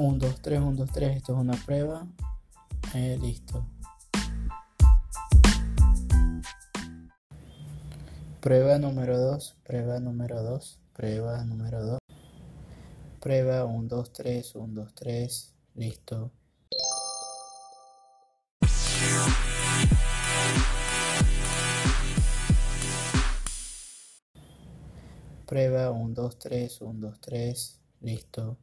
1, 2, 3, 1, 2, 3. Esto es una prueba. Eh, listo. Prueba número 2, prueba número 2, prueba número 2. Prueba 1, 2, 3, 1, 2, 3. Listo. Prueba 1, 2, 3, 1, 2, 3. Listo.